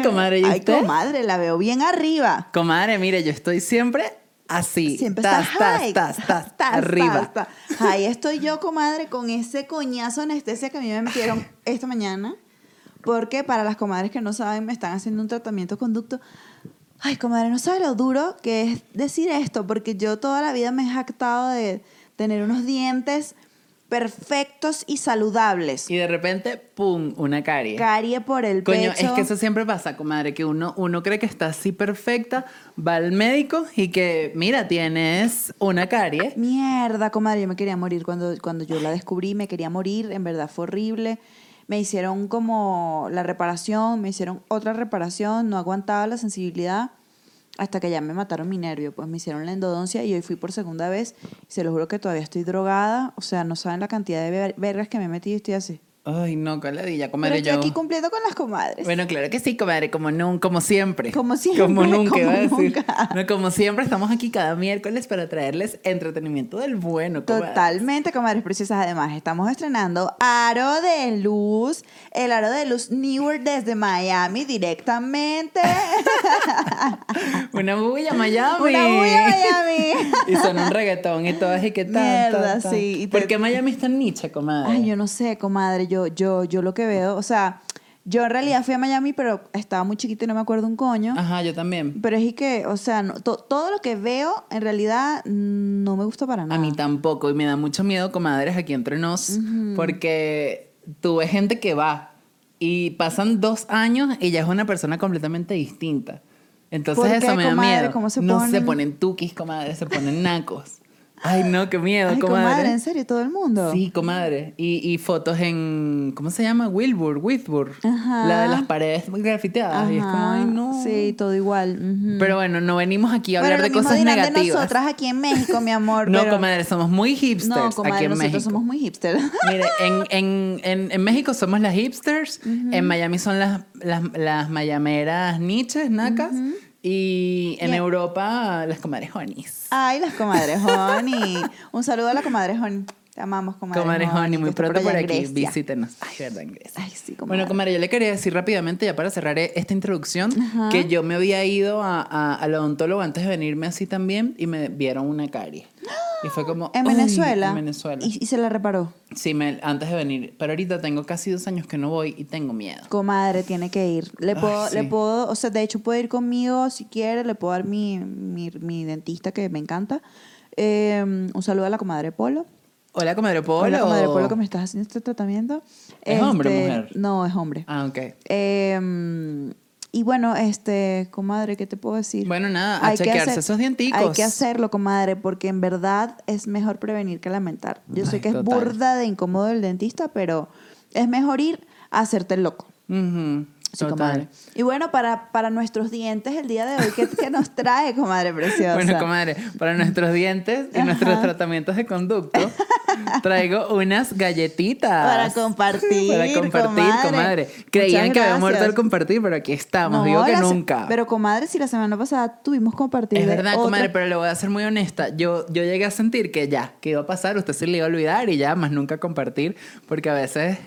Bien, comadre, ¿y Ay, usted? comadre, la veo bien arriba. Comadre, mire, yo estoy siempre así. Siempre tas, está tas, high. tas, tas, Tas, arriba. Ahí estoy yo, comadre, con ese coñazo de anestesia que a mí me metieron esta mañana. Porque para las comadres que no saben, me están haciendo un tratamiento conducto. Ay, comadre, no sabe lo duro que es decir esto, porque yo toda la vida me he jactado de tener unos dientes perfectos y saludables. Y de repente, pum, una carie. Carie por el Coño, pecho. es que eso siempre pasa, comadre, que uno, uno cree que está así perfecta, va al médico y que, mira, tienes una carie. Mierda, comadre, yo me quería morir cuando, cuando yo la descubrí, me quería morir, en verdad fue horrible. Me hicieron como la reparación, me hicieron otra reparación, no aguantaba la sensibilidad hasta que ya me mataron mi nervio, pues me hicieron la endodoncia y hoy fui por segunda vez y se lo juro que todavía estoy drogada, o sea, no saben la cantidad de ver- vergas que me he metido y estoy así. Ay, no, caladilla, Pero comadre, estoy yo... aquí cumpliendo con las comadres. Bueno, claro que sí, comadre, como, nun- como siempre. Como siempre, Como nunca, como a decir. nunca. No, como siempre, estamos aquí cada miércoles para traerles entretenimiento del bueno, comadre. Totalmente, comadres preciosas. Además, estamos estrenando Aro de Luz, el Aro de Luz Newer desde Miami directamente. Una bulla Miami. Una bulla Miami. y son un reggaetón y todo así que tal, Mierda, tal. sí, y te- ¿Por qué Miami es tan nicha, comadre? Ay, yo no sé, comadre. Yo, yo, yo lo que veo, o sea, yo en realidad fui a Miami, pero estaba muy chiquita y no me acuerdo un coño. Ajá, yo también. Pero es que, o sea, no- to- todo lo que veo en realidad no me gusta para nada. A mí tampoco. Y me da mucho miedo, comadres, aquí entre nos, porque tú ves gente que va y pasan dos años y ya es una persona completamente distinta. Entonces ¿Por qué, eso me da miedo. ¿Cómo se no se ponen? ponen tukis, comadre, se ponen nacos. Ay, no, qué miedo, Ay, comadre. comadre, en serio, todo el mundo. Sí, comadre. Y, y fotos en, ¿cómo se llama? Wilbur, Whitbur. Ajá. La de las paredes grafiteadas. Y es como, ay, no. Sí, todo igual. Pero bueno, no venimos aquí a Bueno, hablar lo de mismo cosas dirán de negativas. nosotras aquí en México, mi amor. no, pero- comadre, somos muy hipsters No, comadre, aquí en nosotros México. somos muy hipster. Mire, en, en, en, en México somos las hipsters, en Miami son las, las, las mayameras niches, nacas, y en Europa las comadres honis. Ay, las comadres Honey. Un saludo a la comadre Honey. Te amamos, comadre, Comadres honey, muy pronto por, aquí, visítenos. Ay, verdad, en Grecia. Ay, sí, comadre. Bueno, comadre, yo le quería decir rápidamente, ya para cerrar esta introducción, Ajá. que yo me había ido a, a, al odontólogo antes de venirme así también y me vieron una carie. Y fue como... En Venezuela. En Venezuela. Y, y se la reparó. Sí, me, antes de venir. Pero ahorita tengo casi dos años que no voy y tengo miedo. Comadre, tiene que ir. Le Ay, puedo, sí. le puedo, o sea, de hecho puede ir conmigo si quiere, le puedo dar mi, mi, mi dentista que me encanta. Eh, un saludo a la comadre Polo. Hola, comadre Polo. Hola, comadre Polo, que me estás haciendo este tratamiento. ¿Es hombre o Este, mujer? No, es hombre. Ah, ok. Eh, y bueno, este, comadre, ¿qué te puedo decir? Bueno, nada, a que chequearse hacer- esos dienticos. Hay que hacerlo, comadre, porque en verdad es mejor prevenir que lamentar. Yo sé que es burda de incómodo el dentista, pero es mejor ir a hacerte el loco. Ujú, Sí, comadre. Y bueno, para, para nuestros dientes el día de hoy, ¿qué, qué nos trae, comadre preciosa? Bueno, comadre, para nuestros dientes y nuestros tratamientos de conducto, traigo unas galletitas. Para compartir, Para compartir, comadre. comadre. Creían Muchas que había muerto el compartir, pero aquí estamos. No, Digo que nunca. Pero comadre, si la semana pasada tuvimos compartir Es verdad, otra- comadre, pero le voy a ser muy honesta. Yo, yo llegué a sentir que ya, que iba a pasar, usted se le iba a olvidar y ya, más nunca compartir, porque a veces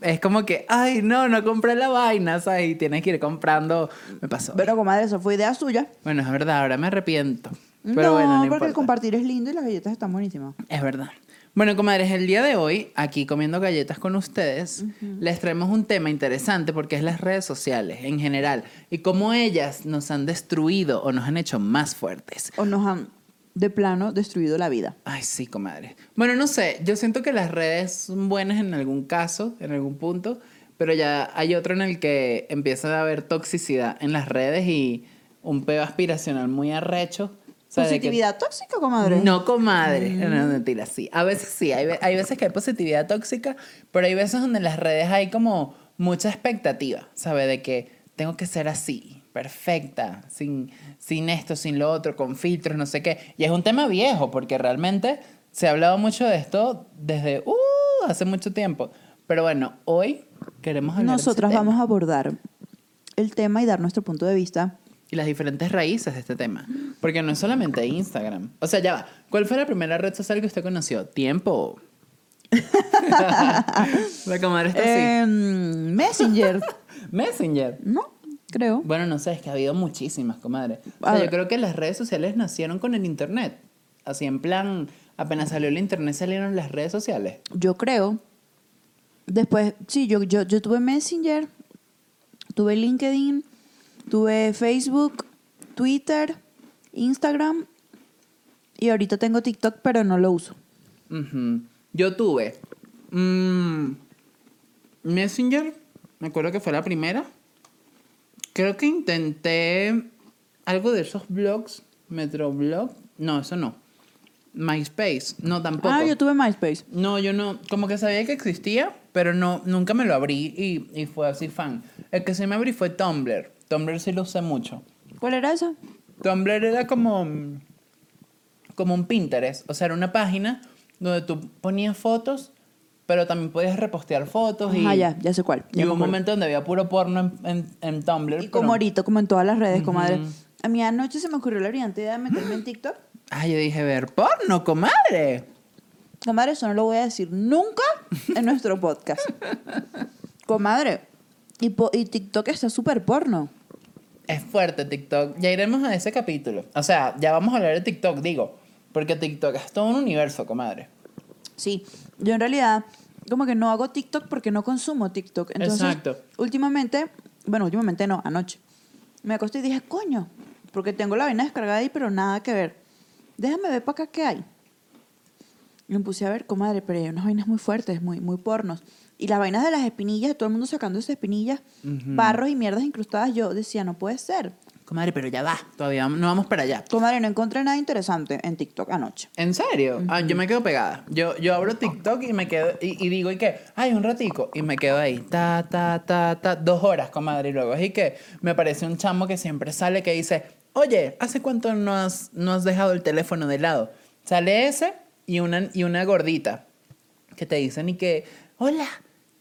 es como que, ay, no, no compré la vaina, ¿sabes? Y tienes que ir comprando. Me pasó. Pero comadre, eso fue idea suya. Bueno, es verdad, ahora me arrepiento. Pero no, bueno, no porque importa. el compartir es lindo y las galletas están buenísimas. Es verdad. Bueno, comadres, el día de hoy, aquí comiendo galletas con ustedes, les traemos un tema interesante porque es las redes sociales en general y cómo ellas nos han destruido o nos han hecho más fuertes. O nos han, de plano, destruido la vida. Ay, sí, comadre. Bueno, no sé, yo siento que las redes son buenas en algún caso, en algún punto, pero ya hay otro en el que empieza a haber toxicidad en las redes y un peo aspiracional muy arrecho. O sea, de que- Positividad tóxica, comadre. No, comadre. No, no, mentira, sí. A veces sí. Hay, hay veces que hay positividad tóxica, pero hay veces donde en las redes hay como mucha expectativa, ¿sabe? De que tengo que ser así, perfecta, sin, sin esto, sin lo otro, con filtros, no sé qué. Y es un tema viejo, porque realmente se ha hablado mucho de esto desde uh, hace mucho tiempo. Pero bueno, hoy queremos hablar de tema vamos a abordar el tema y dar nuestro punto de vista. y las diferentes raíces de este tema. Porque no es solamente Instagram. O sea, ya va. ¿Cuál fue la primera red social que usted conoció? ¿Tiempo? La está así. Em, Messenger. Messenger. No, creo. Bueno, no sé, es que ha habido muchísimas, comadre. O sea, yo creo que las redes sociales nacieron con el internet. Así en plan, apenas salió el internet salieron las redes sociales. Yo creo. Después, sí, yo, yo, yo tuve Messenger, tuve LinkedIn, tuve Facebook, Twitter, Instagram y ahorita tengo TikTok, pero no lo uso. Ujú. Yo tuve mm, Messenger, me acuerdo que fue la primera. Creo que intenté algo de esos blogs, Metroblog. No, eso no. MySpace, no tampoco. Ah, yo tuve MySpace. No, yo no, como que sabía que existía, pero no, nunca me lo abrí y, y fue así fan. El que sí me abrí fue Tumblr. Tumblr sí lo usé mucho. ¿Cuál era esa? Tumblr era como, como un Pinterest, o sea, era una página donde tú ponías fotos, pero también podías repostear fotos y, Ah, ya, ya sé cuál. y ya hubo un momento donde había puro porno en, en, en Tumblr. Y como pero- ahorita, como en todas las redes, comadre. A mí anoche se me ocurrió la brillante idea de meterme en TikTok. Ay, yo dije, ver porno, comadre. Comadre, eso no lo voy a decir nunca en nuestro podcast. Comadre, y, po- y TikTok está súper porno. Es fuerte TikTok. Ya iremos a ese capítulo. O sea, ya vamos a hablar de TikTok, digo. Porque TikTok es todo un universo, comadre. Sí, yo en realidad como que no hago TikTok porque no consumo TikTok. Entonces, Exacto. últimamente, bueno, últimamente no, anoche, me acosté y dije, coño, porque tengo la vaina descargada ahí, pero nada que ver. Déjame ver para acá qué hay. Y me puse a ver, comadre, pero hay unas vainas muy fuertes, muy, muy pornos. Y las vainas de las espinillas, todo el mundo sacando esas espinillas, barros y mierdas incrustadas, yo decía, no puede ser. Comadre, pero ya va. Todavía no vamos para allá. Comadre, no encontré nada interesante en TikTok anoche. ¿En serio? Ah, yo me quedo pegada. Yo, yo abro TikTok y me quedo y, y digo, ¿y qué? Ay, un ratico. Y me quedo ahí. Ta, ta, ta, ta. Dos horas, comadre. Y luego así que me parece un chamo que siempre sale que dice, oye, ¿hace cuánto no has, no has dejado el teléfono de lado? Sale ese y una, y una gordita que te dicen y que, hola,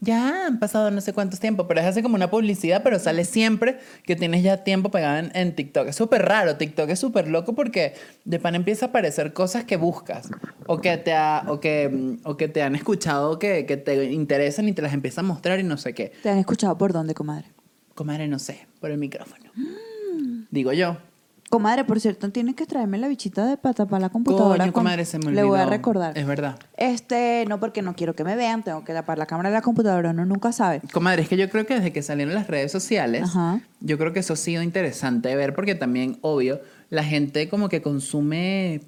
ya han pasado no sé cuántos tiempos, pero es hace como una publicidad, pero sale siempre que tienes ya tiempo pegado en, en TikTok. Es súper raro, TikTok es súper loco porque de pan empieza a aparecer cosas que buscas o que te, ha- o que, mm, o que te han escuchado que, que te interesan y te las empieza a mostrar y no sé qué. ¿Te han escuchado por dónde, comadre? Comadre, no sé, por el micrófono. Digo yo. Comadre, por cierto, tienes que traerme la bichita de pata para la computadora. Coño, con- comadre, se me Le voy a olvidó. recordar. Es verdad. Este, no porque no quiero que me vean, tengo que tapar la cámara de la computadora, uno nunca sabe. Comadre, es que yo creo que desde que salieron las redes sociales, Ajá. yo creo que eso ha sido interesante de ver porque también, obvio, la gente como que consume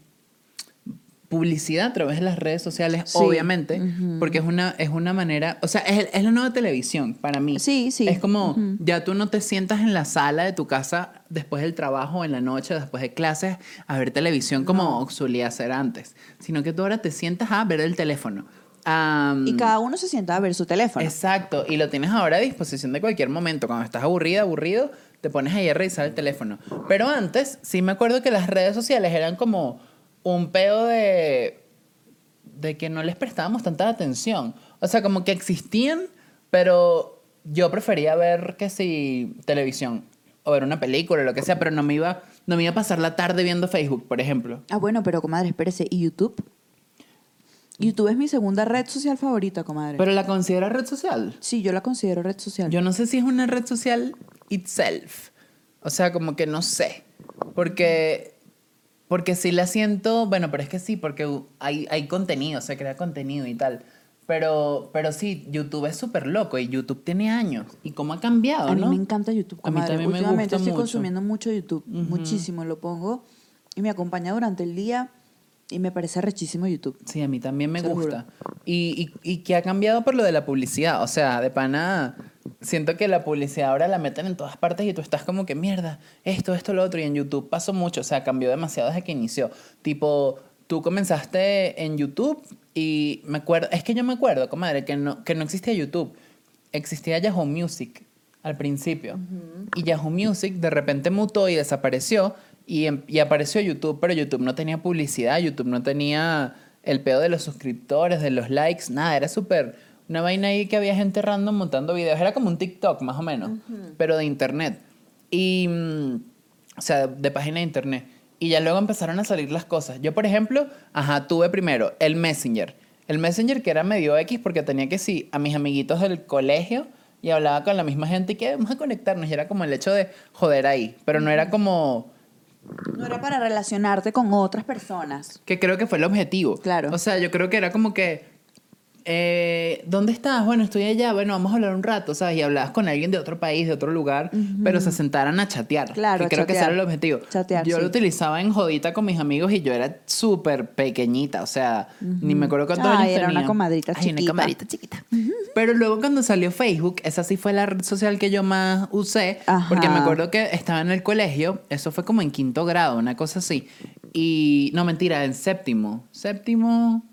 publicidad a través de las redes sociales, Sí. obviamente, porque es una, es una manera, o sea, es, es la nueva televisión para mí. Sí, sí. Es como, ya tú no te sientas en la sala de tu casa después del trabajo, en la noche, después de clases, a ver televisión como solía ser antes, sino que tú ahora te sientas a ver el teléfono. Y cada uno se sienta a ver su teléfono. Exacto, y lo tienes ahora a disposición de cualquier momento. Cuando estás aburrida, aburrido, te pones ahí a revisar el teléfono. Pero antes, sí me acuerdo que las redes sociales eran como un pedo de, de que no les prestábamos tanta atención. O sea, como que existían, pero yo prefería ver que si televisión o ver una película o lo que sea, pero no me iba, no me iba a pasar la tarde viendo Facebook, por ejemplo. Ah, bueno, pero comadre, espérese, ¿y YouTube? YouTube es mi segunda red social favorita, comadre. Pero la considera red social. sí, yo la considero red social. Yo no sé si es una red social itself. O sea, como que no sé. Porque, porque sí la siento, bueno, pero es que sí, porque hay, hay contenido, se crea contenido y tal. Pero, pero sí, YouTube es súper loco y YouTube tiene años. ¿Y cómo ha cambiado, a mí no? me encanta YouTube, A mí comadre. también me Últimamente gusta estoy mucho. consumiendo mucho YouTube, muchísimo. Lo pongo y me acompaña durante el día y me parece rechísimo YouTube. Sí, a mí también me Se lo gusta. Y, y, y que ha cambiado por lo de la publicidad. O sea, de pana, siento que la publicidad ahora la meten en todas partes y tú estás como que mierda, esto, esto, lo otro. Y en YouTube pasó mucho. O sea, cambió demasiado desde que inició. Tipo, tú comenzaste en YouTube y me acuerdo, es que yo me acuerdo, comadre, que no, que no existía YouTube. Existía Yahoo Music al principio. Y Yahoo Music de repente mutó y desapareció y, em- y apareció YouTube, pero YouTube no tenía publicidad, YouTube no tenía el pedo de los suscriptores, de los likes, nada, era súper una vaina ahí que había gente random montando videos, era como un TikTok más o menos, pero de internet. Y, mm, o sea, de página de internet. Y ya luego empezaron a salir las cosas. Yo, por ejemplo, ajá, tuve primero el Messenger. el Messenger que era medio X porque tenía que sí a mis amiguitos del colegio y hablaba con la misma gente y que vamos a conectarnos y era como el hecho de joder ahí, pero no era como No era para relacionarte con otras personas. que creo que fue el objetivo. Claro. O sea, yo creo que era como que eh, ¿dónde estás? Bueno, estoy allá, bueno, vamos a hablar un rato, ¿sabes? Y hablabas con alguien de otro país, de otro lugar, pero se sentaran a chatear. Claro, Que creo que ese chatear. era el objetivo. Chatear, yo sí. lo utilizaba en jodita con mis amigos y yo era súper pequeñita, o sea, ni me acuerdo cuántos años era una tenía. comadrita Ay, una chiquita. comadrita chiquita. Pero luego cuando salió Facebook, esa sí fue la red social que yo más usé, Ajá. porque me acuerdo que estaba en el colegio, eso fue como en quinto grado, una cosa así. Y, no, mentira, en séptimo. Séptimo,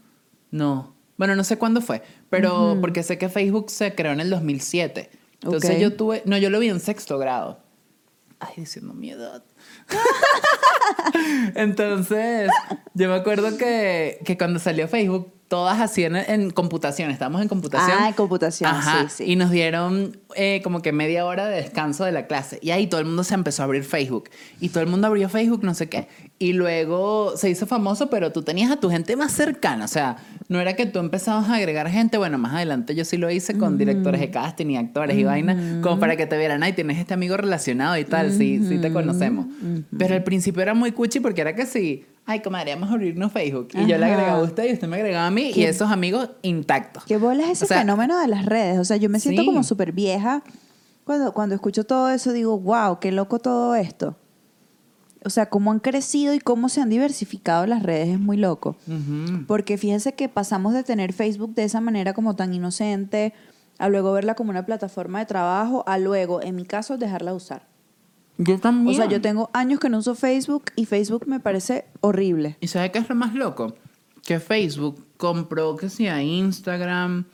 no. Bueno, no sé cuándo fue, pero porque sé que Facebook se creó en el 2007. Entonces yo tuve, no, yo lo vi en sexto grado. Ay, diciendo mi edad. Entonces, yo me acuerdo que, que cuando salió Facebook, todas hacían en, en computación, estábamos en computación. Ah, en computación, Ajá, sí, sí. Y nos dieron eh, como que media hora de descanso de la clase. Y ahí todo el mundo se empezó a abrir Facebook. Y todo el mundo abrió Facebook, no sé qué. Y luego se hizo famoso, pero tú tenías a tu gente más cercana. O sea, no era que tú empezabas a agregar gente. Bueno, más adelante yo sí lo hice con directores de casting y actores y vaina, como para que te vieran, ay, tienes este amigo relacionado y tal, sí, sí te conocemos. Pero al principio era muy cuchi porque era que sí. Ay, comadre, vamos a abrirnos Facebook. Y yo le Ajá. agregaba a usted y usted me agregaba a mí y ¿Qué? esos amigos intactos. ¿Qué bola es ese O sea, fenómeno de las redes? O sea, yo me siento Sí. como súper vieja. Cuando, cuando escucho todo eso, digo, wow, qué loco todo esto. O sea, cómo han crecido y cómo se han diversificado las redes es muy loco. Porque fíjense que pasamos de tener Facebook de esa manera como tan inocente, a luego verla como una plataforma de trabajo, a luego, en mi caso, dejarla de usar. Yo también. O sea, yo tengo años que no uso Facebook y Facebook me parece horrible. ¿Y sabes qué es lo más loco? Que Facebook compró, que sea Instagram,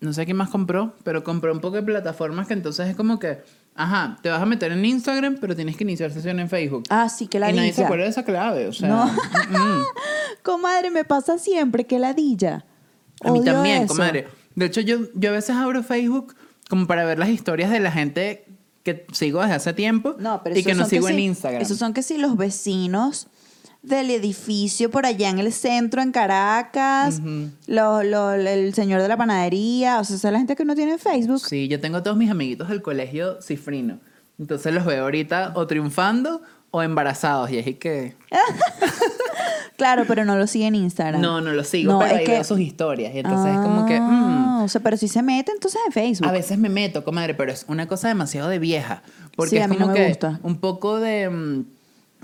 no sé quién más compró, pero compró un poco de plataformas que entonces es como que, ajá, te vas a meter en Instagram, pero tienes que iniciar sesión en Facebook. Ah, sí, que la y nadie se acuerda de esa clave, o sea. No. mm. Comadre, me pasa siempre que ladilla. A mí Odio también, eso. comadre. De hecho, yo, yo a veces abro Facebook como para ver las historias de la gente que sigo desde hace tiempo No, pero y que no son sigo en sí- Instagram. Esos son que sí los vecinos del edificio por allá en el centro, en Caracas, Ujú. lo- lo- el señor de la panadería, o sea, esa es la gente que no tiene Facebook. Sí, yo tengo todos mis amiguitos del colegio cifrino. Entonces los veo ahorita o triunfando o embarazados. Y es que. Claro, pero no lo sigue en Instagram. No, no lo sigo, No, pero es ahí que- veo sus historias. Y entonces es como que. Ah, mm, O sea, pero si se mete entonces en Facebook. a veces me meto, comadre, pero es una cosa demasiado de vieja. Porque Sí, es a mí como no me que gusta. un poco de.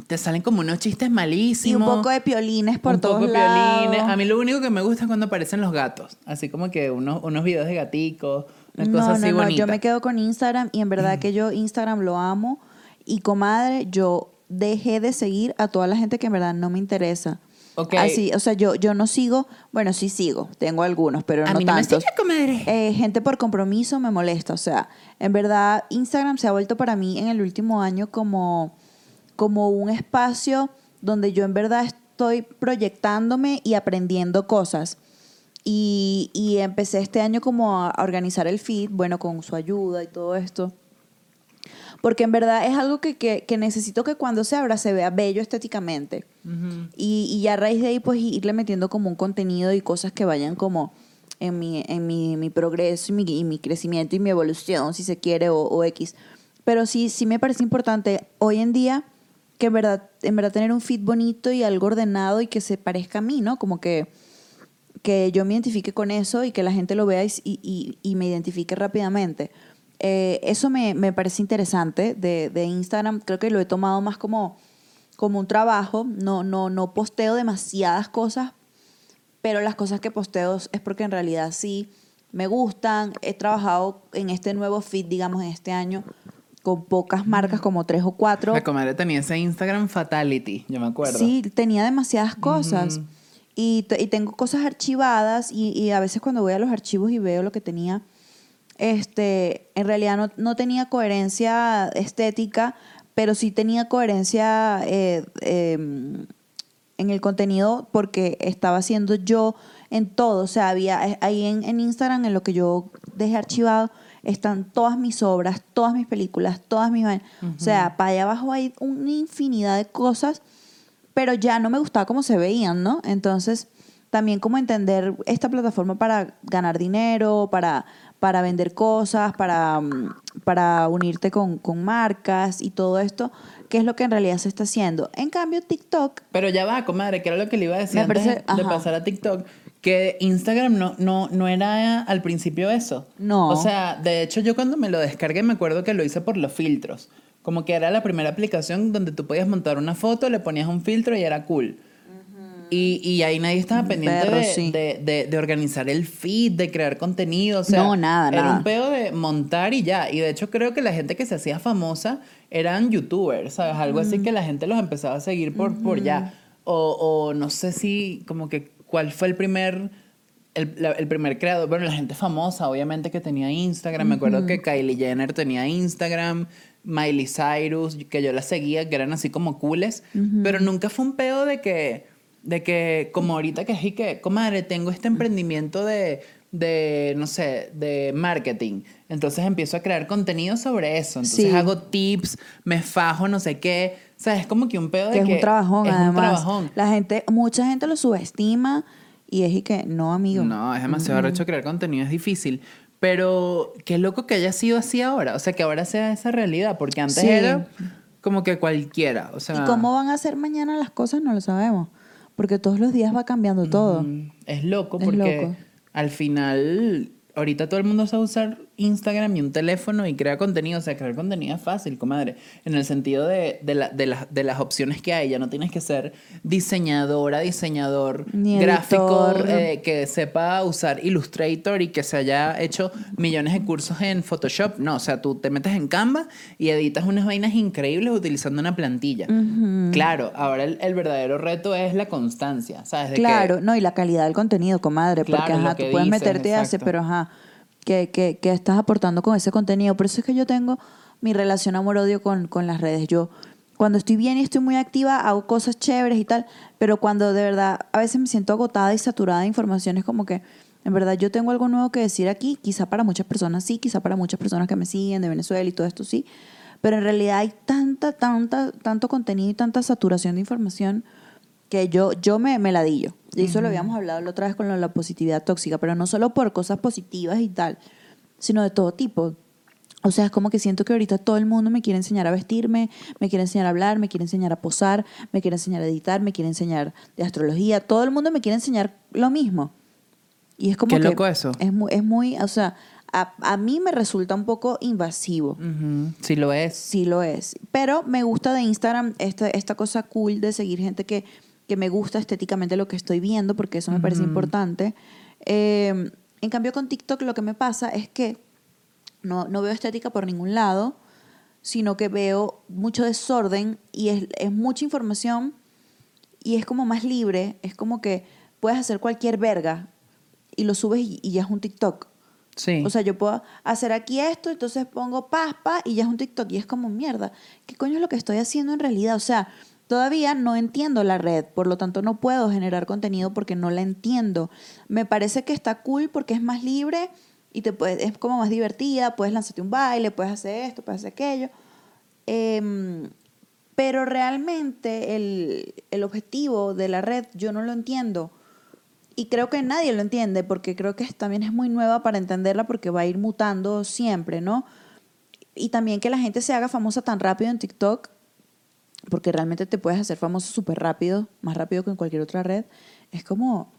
Te salen como unos chistes y un malísimos. poco de piolines por un todos poco lados. piolines. A mí lo único que me gusta es cuando aparecen los gatos. Así como que unos, unos videos de gaticos, una no, cosa así no, no, bonita. yo me quedo con Instagram y en verdad que yo Instagram lo amo. Y comadre, yo dejé de seguir a toda la gente que en verdad no me interesa. Ok. Así, o sea, yo, yo no sigo, bueno, sí sigo, tengo algunos, pero A no mí no me tantos. comadre. Eh, gente por compromiso me molesta. O sea, en verdad, Instagram se ha vuelto para mí en el último año como, como un espacio donde yo en verdad estoy proyectándome y aprendiendo cosas. Y, y empecé este año como a, a organizar el feed, bueno, con su ayuda y todo esto. Porque en verdad es algo que, que, que necesito que cuando se abra se vea bello estéticamente. Ujú. Y, y ya a raíz de ahí, pues irle metiendo como un contenido y cosas que vayan como en mi, en mi, mi progreso y mi, y mi crecimiento y mi evolución, si se quiere, o, o X. Pero sí, sí me parece importante hoy en día que en verdad, en verdad tener un feed bonito y algo ordenado y que se parezca a mí, ¿no? Como que, que yo me identifique con eso y que la gente lo vea y, y, y me identifique rápidamente. Eh, eso me, me parece interesante de, de Instagram. Creo que lo he tomado más como, como un trabajo. No, no, no posteo demasiadas cosas, pero las cosas que posteo es porque en realidad sí me gustan. He trabajado en este nuevo feed, digamos, en este año, con pocas marcas, como tres o cuatro. La comadre tenía ese Instagram Fatality, yo me acuerdo. Sí, tenía demasiadas cosas. Y, y tengo cosas archivadas y, y a veces cuando voy a los archivos y veo lo que tenía, este, en realidad no, no tenía coherencia estética, pero sí tenía coherencia eh, eh, en el contenido porque estaba haciendo yo en todo. O sea, había eh, ahí en, en Instagram, en lo que yo dejé archivado, están todas mis obras, todas mis películas, todas mis vainas. O sea, para allá abajo hay una infinidad de cosas, pero ya no me gustaba cómo se veían, ¿no? Entonces, también como entender esta plataforma para ganar dinero, para, para vender cosas, para, mm, para unirte con, con marcas y todo esto, que es lo que en realidad se está haciendo. En cambio, TikTok, Pero ya va, comadre, que era lo que le iba a decir Me antes parece- de ajá. pasar a TikTok. Que Instagram no, no, no era al principio eso. No. O sea, de hecho, yo cuando me lo descargué me acuerdo que lo hice por los filtros. Como que era la primera aplicación donde tú podías montar una foto, le ponías un filtro y era cool. Y, y ahí nadie estaba pendiente Perro, de, sí. de, de- de organizar el feed, de crear contenido. O sea, No, nada, era nada. un pedo de montar y ya. Y de hecho creo que la gente que se hacía famosa eran youtubers, ¿sabes? Algo así que la gente los empezaba a seguir por, por ya. O, o no sé si como que cuál fue el primer... El, la- el primer creador, bueno, la gente famosa, obviamente que tenía Instagram. Me acuerdo que Kylie Jenner tenía Instagram, Miley Cyrus, que yo la seguía, que eran así como cooles. Pero nunca fue un pedo de que, de que, como ahorita que es y que, comadre, tengo este emprendimiento de, de, no sé, de marketing. Entonces empiezo a crear contenido sobre eso. Entonces Sí. hago tips, me fajo, no sé qué. O sea, es como que un pedo de que es que un trabajón, es además. un trabajón. La gente, mucha gente lo subestima y es y que no, amigo. No, es demasiado arrecho crear contenido, es difícil. Pero qué loco que haya sido así ahora. O sea, que ahora sea esa realidad. Porque antes Sí. era como que cualquiera. O sea, ¿Y cómo van a ser mañana las cosas? No lo sabemos. Porque todos los días va cambiando todo. Mm, Es loco Es porque loco. al final, ahorita todo el mundo sabe usar Instagram y un teléfono y crea contenido. O sea, crear contenido es fácil, comadre. En el sentido de, de, la- de, las- de las opciones que hay. Ya no tienes que ser diseñadora, diseñador, Ni gráfico, eh, que sepa usar Illustrator y que se haya hecho millones de cursos en Photoshop. No, o sea, tú te metes en Canva y editas unas vainas increíbles utilizando una plantilla. Claro, ahora el, el verdadero reto es la constancia, ¿sabes? De que- Claro, no, y la calidad del contenido, comadre. Porque, Claro, lo ajá, tú puedes meterte y hacer, exacto. pero ajá, ¿qué, qué, qué estás aportando con ese contenido? Por eso es que yo tengo mi relación amor-odio con, con las redes. Yo, cuando estoy bien y estoy muy activa, hago cosas chéveres y tal, pero cuando de verdad a veces me siento agotada y saturada de información, es como que, en verdad, yo tengo algo nuevo que decir aquí, quizá para muchas personas sí, quizá para muchas personas que me siguen de Venezuela y todo esto sí, pero en realidad hay tanta, tanta, tanto contenido y tanta saturación de información que yo, yo me, me ladillo. Y eso lo habíamos hablado la otra vez con la positividad tóxica, pero no solo por cosas positivas y tal, sino de todo tipo. O sea, es como que siento que ahorita todo el mundo me quiere enseñar a vestirme, me quiere enseñar a hablar, me quiere enseñar a posar, me quiere enseñar a editar, me quiere enseñar de astrología. Todo el mundo me quiere enseñar lo mismo. Y es como Qué que loco eso. Es muy, es muy, o sea, a, a mí me resulta un poco invasivo. Ujú, Sí lo es. Sí lo es. Pero me gusta de Instagram esta, esta cosa cool de seguir gente que, que me gusta estéticamente lo que estoy viendo, porque eso me parece importante. Eh, en cambio, con TikTok lo que me pasa es que no, no veo estética por ningún lado, sino que veo mucho desorden y es, es mucha información y es como más libre. Es como que puedes hacer cualquier verga y lo subes y, y ya es un TikTok. Sí. O sea, yo puedo hacer aquí esto, entonces pongo paspa y ya es un TikTok. Y es como, mierda, ¿qué coño es lo que estoy haciendo en realidad? O sea, todavía no entiendo la red, por lo tanto no puedo generar contenido porque no la entiendo. Me parece que está cool porque es más libre y te puedes, es como más divertida, puedes lanzarte un baile, puedes hacer esto, puedes hacer aquello. Em, pero realmente el, el objetivo de la red yo no lo entiendo. Y creo que nadie lo entiende porque creo que también es muy nueva para entenderla porque va a ir mutando siempre, ¿no? Y también que la gente se haga famosa tan rápido en TikTok, porque realmente te puedes hacer famoso súper rápido, más rápido que en cualquier otra red, es como,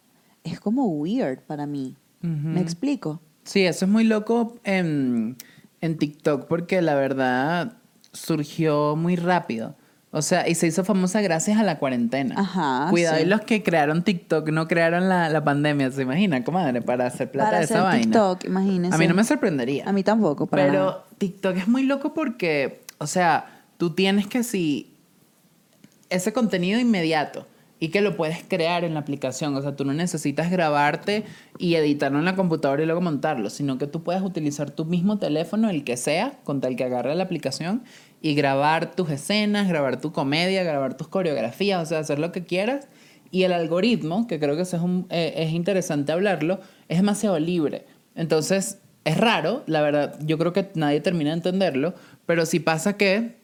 es como weird para mí. ¿Me explico? Sí, eso es muy loco en, en TikTok porque la verdad surgió muy rápido. O sea, y se hizo famosa gracias a la cuarentena. Ajá, Cuidado, sí. y los que crearon TikTok no crearon la, la pandemia, ¿se imagina, comadre? Para hacer plata para de hacer esa vaina. TikTok, imagínense. A mí no me sorprendería. A mí tampoco, para Pero nada. TikTok es muy loco porque, o sea, tú tienes que si ese contenido inmediato y que lo puedes crear en la aplicación, o sea, tú no necesitas grabarte y editarlo en la computadora y luego montarlo, sino que tú puedes utilizar tu mismo teléfono, el que sea, con tal que agarre la aplicación y grabar tus escenas, grabar tu comedia, grabar tus coreografías, o sea, hacer lo que quieras. Y el algoritmo, que creo que eso es, un- eh, es interesante hablarlo, es demasiado libre. Entonces, es raro, la verdad, yo creo que nadie termina de entenderlo, pero sí pasa que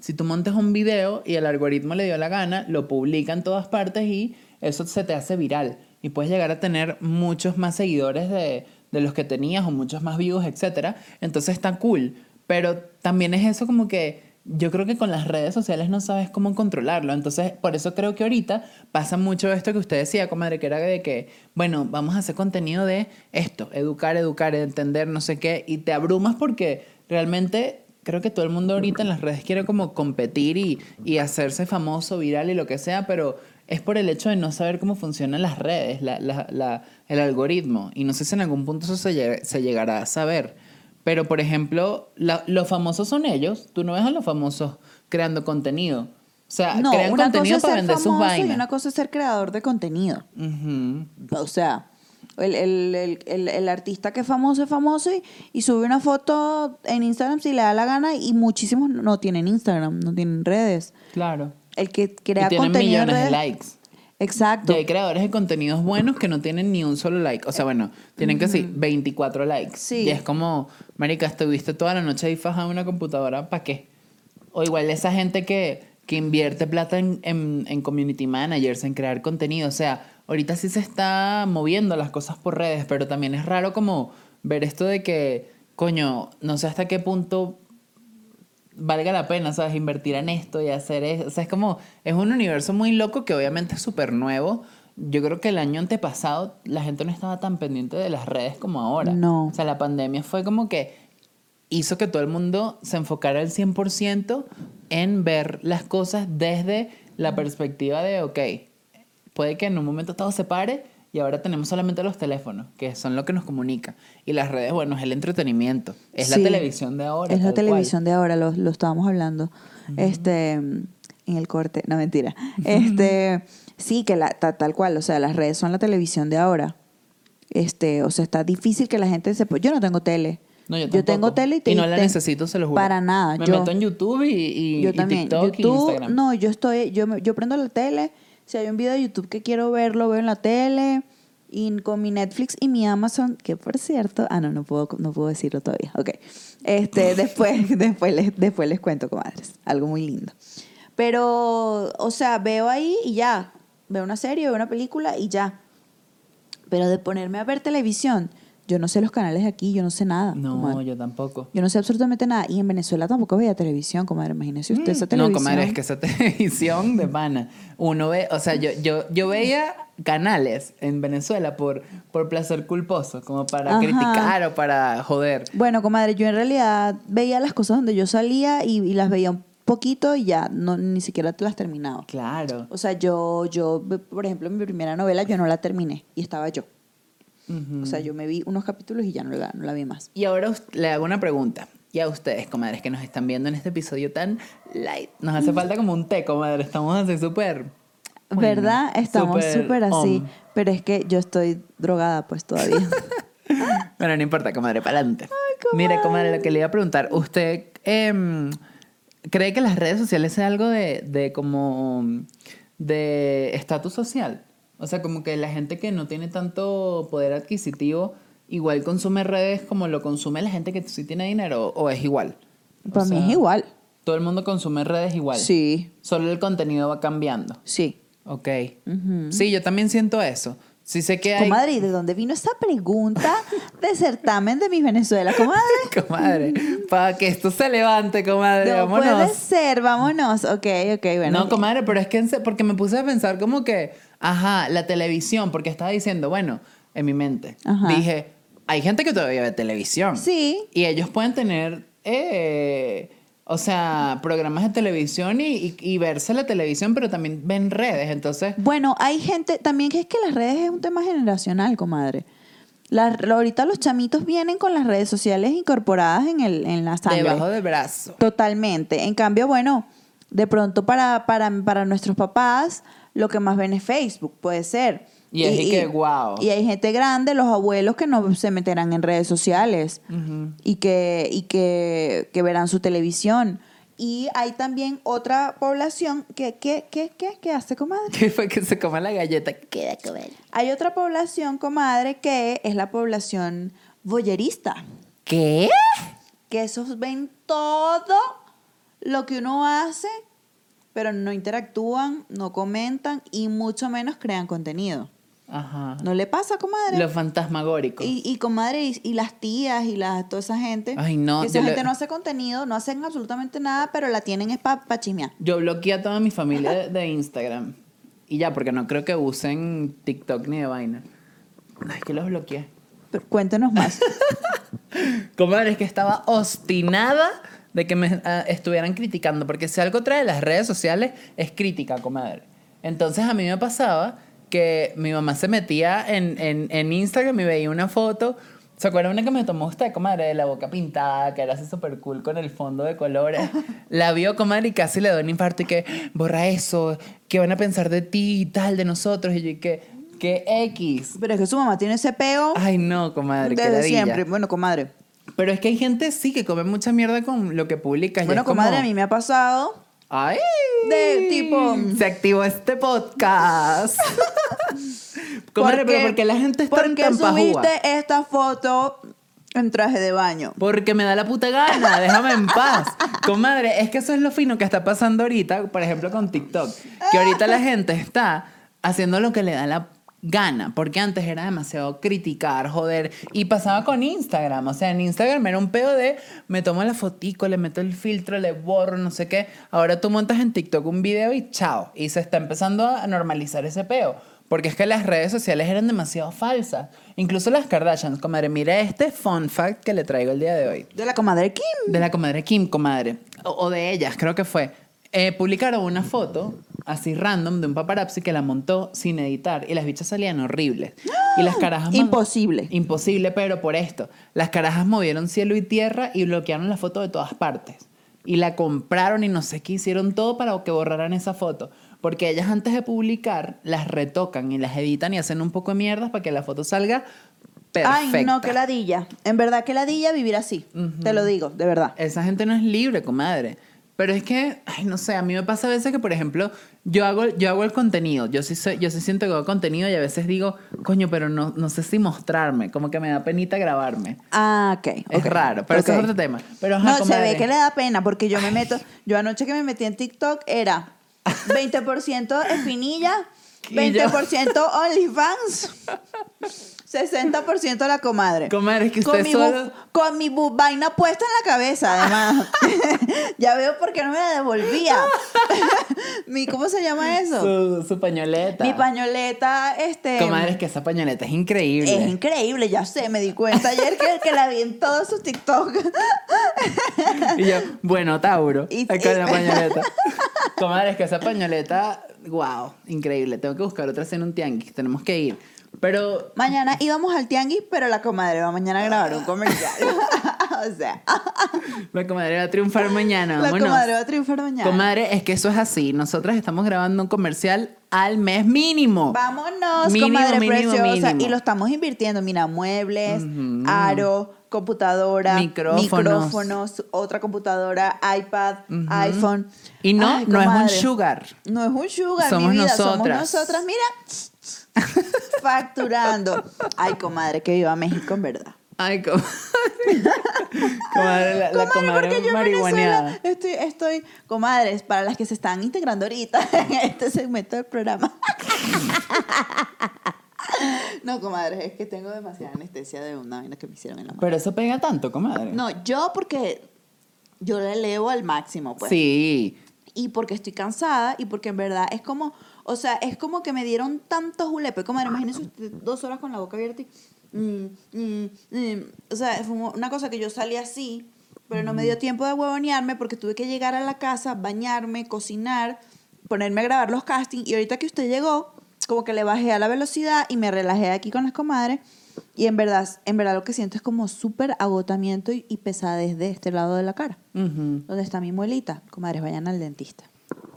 si tú montas un video y el algoritmo le dio la gana, lo publica en todas partes y eso se te hace viral. y puedes llegar a tener muchos más seguidores de, de los que tenías o muchos más vivos, etcétera. Entonces está cool. Pero también es eso como que yo creo que con las redes sociales no sabes cómo controlarlo. Entonces, por eso creo que ahorita pasa mucho esto que usted decía, comadre, que era de que, bueno, vamos a hacer contenido de esto, educar, educar, entender, no sé qué, y te abrumas porque realmente creo que todo el mundo ahorita en las redes quiere como competir y, y hacerse famoso, viral y lo que sea, pero es por el hecho de no saber cómo funcionan las redes, la, la, la, el algoritmo. Y no sé si en algún punto eso se, se llegará a saber. Pero, por ejemplo, los famosos son ellos. Tú no ves a los famosos creando contenido. O sea, No, crean contenido para vender sus famoso y vainas. una cosa es ser creador de contenido. Ujú. O sea, el, el, el, el, el artista que es famoso es famoso y, y sube una foto en Instagram si le da la gana y muchísimos no tienen Instagram, no tienen redes. Claro. El que crea y tienen contenido en millones de likes. Exacto. Y hay creadores de contenidos buenos que no tienen ni un solo like. O sea, bueno, tienen que sí, 24 likes. Sí. Y es como, marica, estuviste toda la noche ahí fajada en una computadora, ¿para qué? O igual esa gente que, que invierte plata en, en, en community managers, en crear contenido. O sea, ahorita sí se está moviendo las cosas por redes, pero también es raro como ver esto de que, coño, no sé hasta qué punto valga la pena, ¿sabes? Invertir en esto y hacer eso. O sea, es como, es un universo muy loco que obviamente es súper nuevo. Yo creo que el año antepasado la gente no estaba tan pendiente de las redes como ahora. No. O sea, la pandemia fue como que hizo que todo el mundo se enfocara al 100% en ver las cosas desde la perspectiva de, ok, puede que en un momento todo se pare y ahora tenemos solamente los teléfonos, que son lo que nos comunica. Y las redes, bueno, es el entretenimiento. Es la televisión de ahora. Es la cual. televisión de ahora, lo, lo estábamos hablando. Este, en el corte, no mentira. Este, sí, que la, ta- tal cual, o sea, las redes son la televisión de ahora. Este, o sea, está difícil que la gente sepa. Yo no tengo tele. No, yo, tengo tampoco. tele y, te- no la te- necesito, se lo juro. Para nada. Me yo, meto en YouTube y, y, yo y también. TikTok y Instagram. no, yo estoy, yo, yo prendo la tele. Si hay un video de YouTube que quiero ver, lo veo en la tele. Y con mi Netflix y mi Amazon, que por cierto, ah, no, no puedo, no puedo decirlo todavía. Ok. Este, después, después, les, después les cuento, comadres. Algo muy lindo. Pero, o sea, veo ahí y ya. Veo una serie, veo una película y ya. Pero de ponerme a ver televisión, yo no sé los canales de aquí, yo no sé nada. No, comadre. yo tampoco. Yo no sé absolutamente nada. Y en Venezuela tampoco veía televisión, comadre. Imagínese usted esa Mm, televisión. No, comadre, es que esa televisión de pana. Uno ve, o sea, yo, yo, yo veía canales en Venezuela por, por placer culposo, como para Ajá. criticar o para joder. Bueno, comadre, yo en realidad veía las cosas donde yo salía y, y las veía un poquito y ya, no, ni siquiera te las terminaba. Claro. O sea, yo, yo, por ejemplo, mi primera novela yo no la terminé y estaba yo. O sea, yo me vi unos capítulos y ya no la, no la vi más. Y ahora le hago una pregunta. Y a ustedes, comadres, que nos están viendo en este episodio tan light. Nos hace falta como un té, comadre. Estamos así súper... bueno, ¿Verdad? Estamos súper así. on. Pero es que yo estoy drogada pues todavía. Bueno, no importa, comadre, para adelante. Mire, comadre, lo que le iba a preguntar, ¿usted em, cree que las redes sociales sea algo de, de como de estatus social? O sea, como que la gente que no tiene tanto poder adquisitivo igual consume redes como lo consume la gente que sí tiene dinero o es igual. O Para mí es igual. Todo el mundo consume redes igual. Sí, Solo el contenido va cambiando. sí. Ok. Sí, yo también siento eso. Sí sé que hay... Comadre, ¿y de dónde vino esa pregunta de certamen de mis Venezuela? Comadre. Comadre, para que esto se levante, comadre, No vámonos. puede ser, vámonos. Ok, ok, bueno. no, comadre, pero es que porque me puse a pensar como que, ajá, la televisión, porque estaba diciendo, bueno, en mi mente, Ajá. dije, hay gente que todavía ve televisión. Sí. Y ellos pueden tener, eh, o sea, programas de televisión y, y- y verse la televisión, pero también ven redes. Entonces, Bueno, hay gente, también que es que las redes es un tema generacional, comadre. Las- ahorita los chamitos vienen con las redes sociales incorporadas en, el, en la sangre. debajo del brazo. Totalmente. En cambio, bueno, de pronto para, para, para nuestros papás, lo que más ven es Facebook, puede ser. Y es y que, guau. Y hay gente grande, los abuelos, que no se meterán en redes sociales y, que, y que, que verán su televisión. Y hay también otra población que, que, que, que, que hace, comadre. Que fue que se coma la galleta. Queda comer. Hay otra población, comadre, que es la población boyerista. ¿Qué? que esos ven todo lo que uno hace, pero no interactúan, no comentan y mucho menos crean contenido. Ajá. ¿No le pasa, comadre? Lo fantasmagórico. Y, y comadre, y, y las tías y la, toda esa gente. Ay, no, Que esa gente no hace contenido, no hacen absolutamente nada, pero la tienen es para pa chismear. Yo bloqueé a toda mi familia de, de Instagram. Y ya, porque no creo que usen TikTok ni de vaina. Ay, que los bloqueé. Pero cuéntenos más. Comadre, es que estaba obstinada de que me ah, estuvieran criticando, porque si algo trae las redes sociales es crítica, comadre. Entonces a mí me pasaba que mi mamá se metía en, en, en Instagram y veía una foto. ¿Se acuerdan una que me tomó usted, comadre, de la boca pintada, que era así súper cool con el fondo de colores? La vio, comadre, y casi le dio un infarto y que, borra eso, ¿qué van a pensar de ti y tal, de nosotros? Y yo, y que, que X. pero es que su mamá tiene ese peo Ay, no, comadre, desde siempre. Bueno, comadre. Pero es que hay gente sí que come mucha mierda con lo que publicas. Bueno, es como, comadre, a mí me ha pasado. ¡Ay! De tipo- Se activó este podcast. comadre, pero ¿por qué la gente está ¿Por qué tan pajúa? subiste esta foto en traje de baño? Porque me da la puta gana, déjame en paz. Comadre, es que eso es lo fino que está pasando ahorita, por ejemplo, con TikTok. Que ahorita la gente está haciendo lo que le da la gana, porque antes era demasiado criticar, joder, y pasaba con Instagram, o sea, en Instagram era un peo de me tomo la fotico, le meto el filtro, le borro, no sé qué. Ahora tú montas en TikTok un video y chao, y se está empezando a normalizar ese peo. Porque es que las redes sociales eran demasiado falsas. Incluso las Kardashians, comadre. Mira este fun fact que le traigo el día de hoy. De la comadre Kim. De la comadre Kim, comadre. O, o de ellas, creo que fue. Eh, publicaron una foto así random de un paparazzi que la montó sin editar y las bichas salían horribles. Y las carajas... Imposible. Imposible, pero por esto. Las carajas movieron cielo y tierra y bloquearon la foto de todas partes. Y la compraron y no sé qué, hicieron todo para que borraran esa foto. Porque ellas antes de publicar las retocan y las editan y hacen un poco de mierdas para que la foto salga perfecta. Ay, no, que ladilla. En verdad, que ladilla vivir así. Te lo digo, de verdad. Esa gente no es libre, comadre. Pero es que, ay, no sé, a mí me pasa a veces que, por ejemplo, yo hago, yo hago el contenido, yo sí, soy, yo sí siento que hago contenido y a veces digo, coño, pero no, no sé si mostrarme, como que me da penita grabarme. Ah, ok. Es ok, raro, pero eso es otro tema. Pero, ajá, no, se ve que le da pena porque yo me meto. Yo anoche que me metí en TikTok era 20% espinilla, 20% OnlyFans, 60% la comadre. Comadre, es que con usted mi, solo- con mi vaina puesta en la cabeza, además. ya veo por qué no me la devolvía. mi, ¿Cómo se llama eso? Su, su pañoleta. Mi pañoleta, este. Comadre, es que esa pañoleta es increíble. Es increíble, ya sé, me di cuenta ayer que, que la vi en todos sus TikTok. Y yo, bueno, Tauro, Y- acá y- la pañoleta. Comadre, es que esa pañoleta, wow, increíble. Tengo que buscar otra en un tianguis, tenemos que ir. Pero Mañana íbamos al tianguis, pero la comadre va mañana a grabar un comercial. o sea, la comadre va a triunfar mañana, la vámonos. comadre va a triunfar mañana. Comadre, es que eso es así. Nosotras estamos grabando un comercial al mes mínimo. Vámonos, Mínimo, comadre mínimo, preciosa. mínimo. Y lo estamos invirtiendo. Mira, muebles, aro, computadora, Micrófonos. micrófonos, otra computadora, iPad, iPhone. Y no, Ay, no es un sugar. No es un sugar, Somos mi vida. Somos nosotras. nosotras, mira, facturando. Ay, comadre, que viva México, en verdad. Ay, comadre. comadre, la, la comadre porque yo. Venezuela estoy, estoy, comadres, para las que se están integrando ahorita en este segmento del programa. No, comadres, es que tengo demasiada anestesia de una vaina que me hicieron en la mano. Pero eso pega tanto, comadre. No, yo porque yo la elevo al máximo, pues. Sí. Y porque estoy cansada y porque en verdad es como, o sea, es como que me dieron tanto julepe. Comadre, imagínense usted dos horas con la boca abierta y... mm, mm, mm. O sea, fue una cosa que yo salí así, pero no me dio tiempo de huevonearme porque tuve que llegar a la casa, bañarme, cocinar, ponerme a grabar los castings. Y ahorita que usted llegó, como que le bajé a la velocidad y me relajé aquí con las comadres. Y en verdad, en verdad lo que siento es como súper agotamiento y, y pesadez de este lado de la cara. Ujú. ¿Dónde está mi muelita? Comadres, vayan al dentista.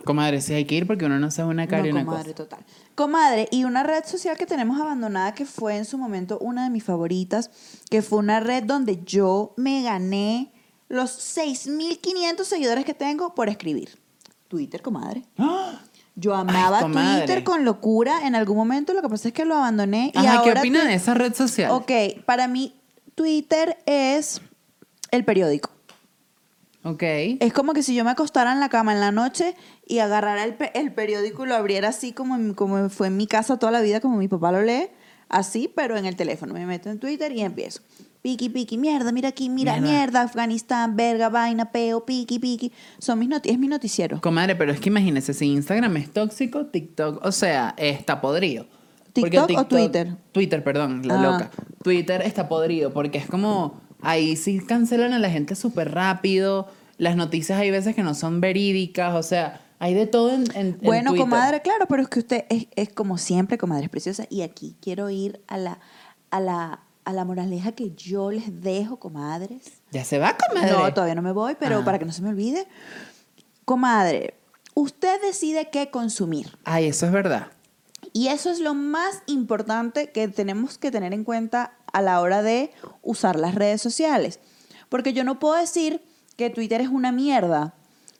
Comadre, sí hay que ir porque uno no sabe una cara y una comadre, cosa. total. Comadre, y una red social que tenemos abandonada que fue en su momento una de mis favoritas, que fue una red donde yo me gané los 6.500 seguidores que tengo por escribir. Twitter, comadre. ¡Ah! Yo amaba. Twitter con locura en algún momento, lo que pasa es que lo abandoné. y Ajá, ¿qué ahora opina te- de esa red social? Ok, para mí Twitter es el periódico. Ok. Es como que si yo me acostara en la cama en la noche y agarrara el, pe- el periódico y lo abriera así como, como fue en mi casa toda la vida, como mi papá lo lee, así, pero en el teléfono. Me meto en Twitter y empiezo. Piqui, piqui, mierda, mira aquí, mira, Mierda. mierda, Afganistán, verga, vaina, peo, piqui, piqui. Son mis noti es mi noticiero. Comadre, pero es que imagínese, si Instagram es tóxico, TikTok, o sea, está podrido. Porque ¿TikTok o Twitter? Twitter, perdón, la Ah. loca. Twitter está podrido porque es como, ahí sí cancelan a la gente súper rápido, las noticias hay veces que no son verídicas, o sea, hay de todo en, en, en Bueno, Twitter. comadre, claro, pero es que usted es, es como siempre, comadre es preciosa. Y aquí quiero ir a la, a la, a la moraleja que yo les dejo, comadres. Ya se va, comadre. No, todavía no me voy, pero Ah. para que no se me olvide. Comadre, usted decide qué consumir. Ay, eso es verdad. Y eso es lo más importante que tenemos que tener en cuenta a la hora de usar las redes sociales. Porque yo no puedo decir que Twitter es una mierda,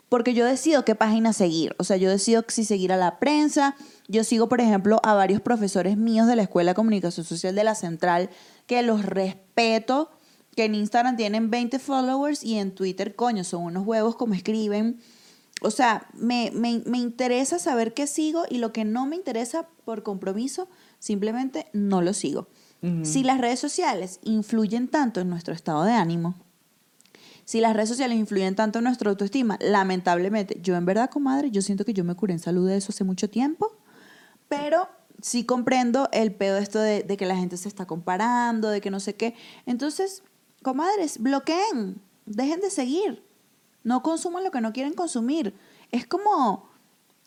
porque yo decido qué página seguir. O sea, yo decido si seguir a la prensa. Yo sigo, por ejemplo, a varios profesores míos de la Escuela de Comunicación Social de la Central, que los respeto, que en Instagram tienen 20 followers y en Twitter, coño, son unos huevos como escriben. O sea, me, me, me interesa saber qué sigo y lo que no me interesa por compromiso, simplemente no lo sigo. Si las redes sociales influyen tanto en nuestro estado de ánimo, si las redes sociales influyen tanto en nuestra autoestima, lamentablemente, yo en verdad, comadre, yo siento que yo me curé en salud de eso hace mucho tiempo, pero sí comprendo el pedo esto de, de que la gente se está comparando, de que no sé qué. Entonces, comadres, bloqueen, dejen de seguir, no consuman lo que no quieren consumir. Es como,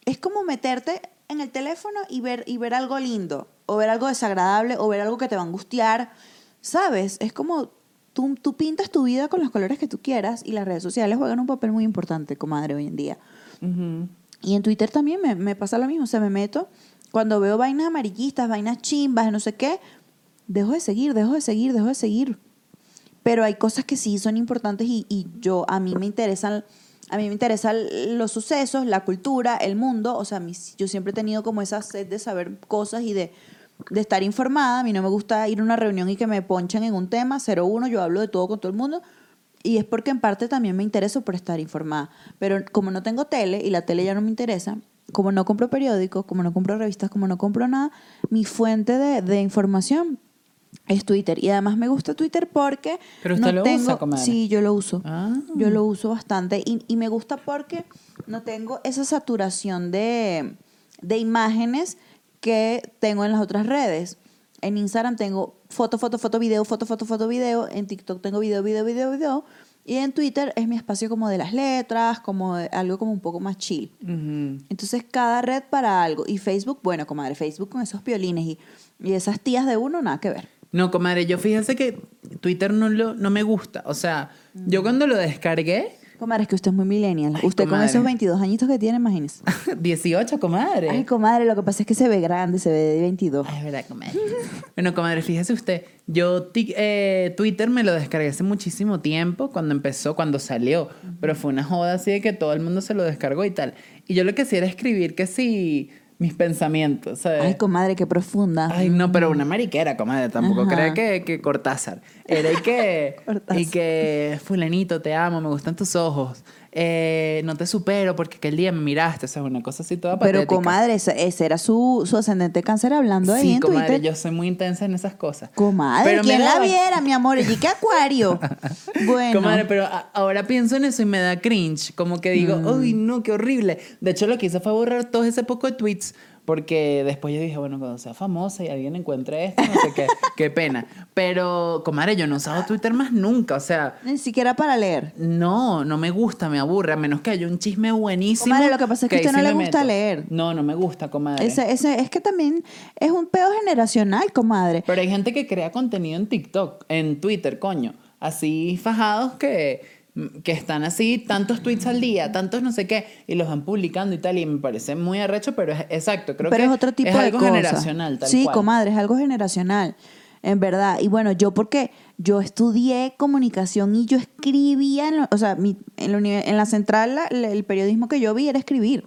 es como meterte en el teléfono y ver, y ver algo lindo, o ver algo desagradable, o ver algo que te va a angustiar, ¿sabes? Es como tú, tú pintas tu vida con los colores que tú quieras y las redes sociales juegan un papel muy importante, comadre, hoy en día. Ujú. Y en Twitter también me, me pasa lo mismo, o sea, me meto, cuando veo vainas amarillistas, vainas chimbas, no sé qué, dejo de seguir, dejo de seguir, dejo de seguir. Pero hay cosas que sí son importantes y, y yo, a mí me interesan, a mí me interesan los sucesos, la cultura, el mundo, o sea, mí- yo siempre he tenido como esa sed de saber cosas y de, de estar informada, a mí no me gusta ir a una reunión y que me ponchen en un tema, 01, yo hablo de todo con todo el mundo, y es porque en parte también me intereso por estar informada. Pero como no tengo tele y la tele ya no me interesa, como no compro periódicos, como no compro revistas, como no compro nada, mi fuente de, de información es Twitter. Y además me gusta Twitter porque... Pero usted no lo tengo, usa, comadre. Sí, yo lo uso. Ah. Yo lo uso bastante. Y, y me gusta porque no tengo esa saturación de, de imágenes que tengo en las otras redes. En Instagram tengo foto, foto, foto, video, foto, foto, foto, video. En TikTok tengo video, video, video, video. Y en Twitter es mi espacio como de las letras, como de algo como un poco más chill. Entonces, cada red para algo. Y Facebook, bueno, comadre, Facebook con esos piolines y, y esas tías de uno, nada que ver. No, comadre, yo fíjese que Twitter no, lo, no me gusta. O sea, yo cuando lo descargué, Comadre, es que usted es muy millennial. Ay, usted comadre. con esos 22 añitos que tiene, imagínese. 18, comadre. Ay, comadre, lo que pasa es que se ve grande, se ve de 22. Ay, es verdad, comadre. bueno, comadre, fíjese usted, yo eh, Twitter me lo descargué hace muchísimo tiempo, cuando empezó, cuando salió, pero fue una joda así de que todo el mundo se lo descargó y tal. Y yo lo que hacía era escribir que sí, mis pensamientos, ¿sabes? Ay, comadre, qué profunda. Ay, no, pero una mariquera, comadre. Tampoco crea que, que Cortázar. Era y que, Cortázar. y que, fulanito, te amo, me gustan tus ojos. Eh, no te supero porque aquel día me miraste. O sea, una cosa así toda Pero, patética. comadre, ese, era su, su ascendente cáncer hablando ahí Sí, en comadre, Twitter. yo soy muy intensa en esas cosas. Comadre, Pero ¿quién la viera, mi amor? ¿Y qué acuario? bueno. Comadre, pero ahora pienso en eso y me da cringe. Como que digo, Mm. uy, no, qué horrible. De hecho, lo que hice fue borrar todo ese poco de tweets. Porque después yo dije, bueno, cuando sea famosa y alguien encuentre esto, no sé qué, qué pena. Pero, comadre, yo no he usado Twitter más nunca. O sea, Ni siquiera para leer. no, no me gusta, me aburre. A menos que haya un chisme buenísimo. Comadre, lo que pasa es que a usted no le gusta meto. leer. No, no me gusta, comadre. Ese, ese, es que también es un pedo generacional, comadre. Pero hay gente que crea contenido en TikTok, en Twitter, coño. Así fajados que, que están así, tantos tweets al día, tantos no sé qué, y los van publicando y tal. Y me parece muy arrecho, pero es exacto. Creo pero que es otro tipo es de algo cosa. generacional, tal sí, cual. comadre, es algo generacional, en verdad. Y bueno, yo porque yo estudié comunicación y yo escribía, en lo- o sea, mi- en, la, uni- en la central la- el periodismo que yo vi era escribir.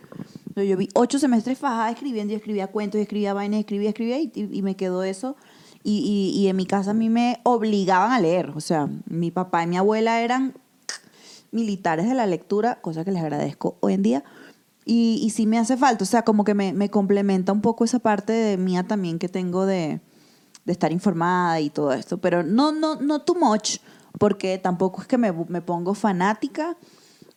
Yo vi ocho semestres fajada escribiendo y escribía cuentos y escribía vainas, escribía, escribía y, y- y me quedó eso. Y, y- y en mi casa a mí me obligaban a leer. O sea, mi papá y mi abuela eran militares de la lectura, cosa que les agradezco hoy en día. Y, y sí me hace falta, o sea, como que me, me complementa un poco esa parte de mía también que tengo de, de estar informada y todo esto. Pero no, no, no too much, porque tampoco es que me, me pongo fanática.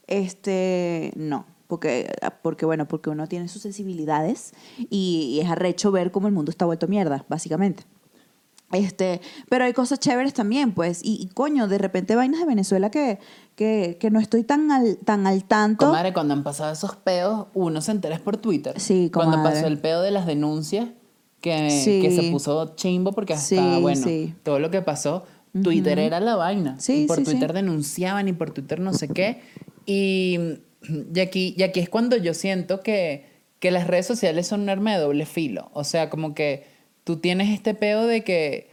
Este, no. Porque, porque, bueno, porque uno tiene sus sensibilidades y, y es arrecho ver cómo el mundo está vuelto mierda, básicamente. Este, pero hay cosas chéveres también, pues. Y, y, coño, de repente vainas de Venezuela que, que, que no estoy tan al, tan al tanto. Comadre, cuando han pasado esos pedos, uno se entera por Twitter. Sí, Cuando comadre. pasó el pedo de las denuncias, que, Sí. que se puso chimbo porque hasta, Sí, bueno, sí. todo lo que pasó, Twitter era la vaina. Sí, y por Twitter denunciaban y por Twitter no sé qué. Y, y, aquí, y aquí es cuando yo siento que, que las redes sociales son un arma de doble filo. O sea, como que tú tienes este pedo de que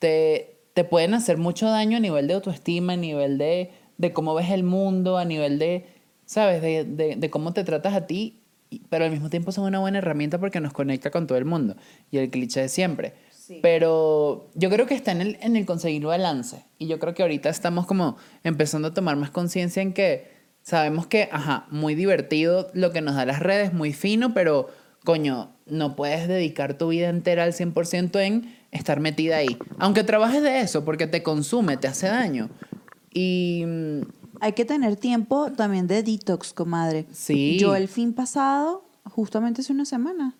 te, te pueden hacer mucho daño a nivel de autoestima, a nivel de, de cómo ves el mundo, a nivel de, ¿sabes? De, de, de cómo te tratas a ti, pero al mismo tiempo son una buena herramienta porque nos conecta con todo el mundo. Y el cliché de siempre. Pero yo creo que está en el, en el conseguir balance. Y yo creo que ahorita estamos como empezando a tomar más conciencia en que sabemos que, ajá, muy divertido lo que nos da las redes, muy fino, pero coño, no puedes dedicar tu vida entera al 100% en estar metida ahí. Aunque trabajes de eso, porque te consume, te hace daño. Y mm, Hay que tener tiempo también de detox, comadre. Sí. Yo el fin pasado, justamente hace una semana.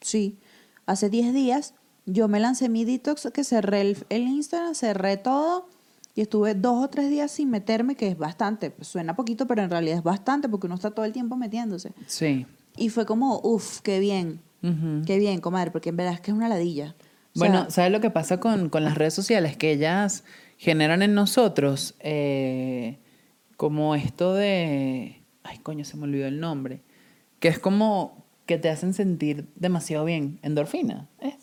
Sí, hace 10 días, yo me lancé mi detox, que cerré el, el Instagram, cerré todo y estuve dos o tres días sin meterme, que es bastante. Suena poquito, pero en realidad es bastante porque uno está todo el tiempo metiéndose. sí. Y fue como, uff, qué bien, Ujú. qué bien, comadre, porque en verdad es que es una ladilla. O Bueno, sea, ¿sabes lo que pasa con, con las redes sociales? Que ellas generan en nosotros eh, como esto de... Ay, coño, se me olvidó el nombre. Que es como que te hacen sentir demasiado bien. Endorfina, ¿es?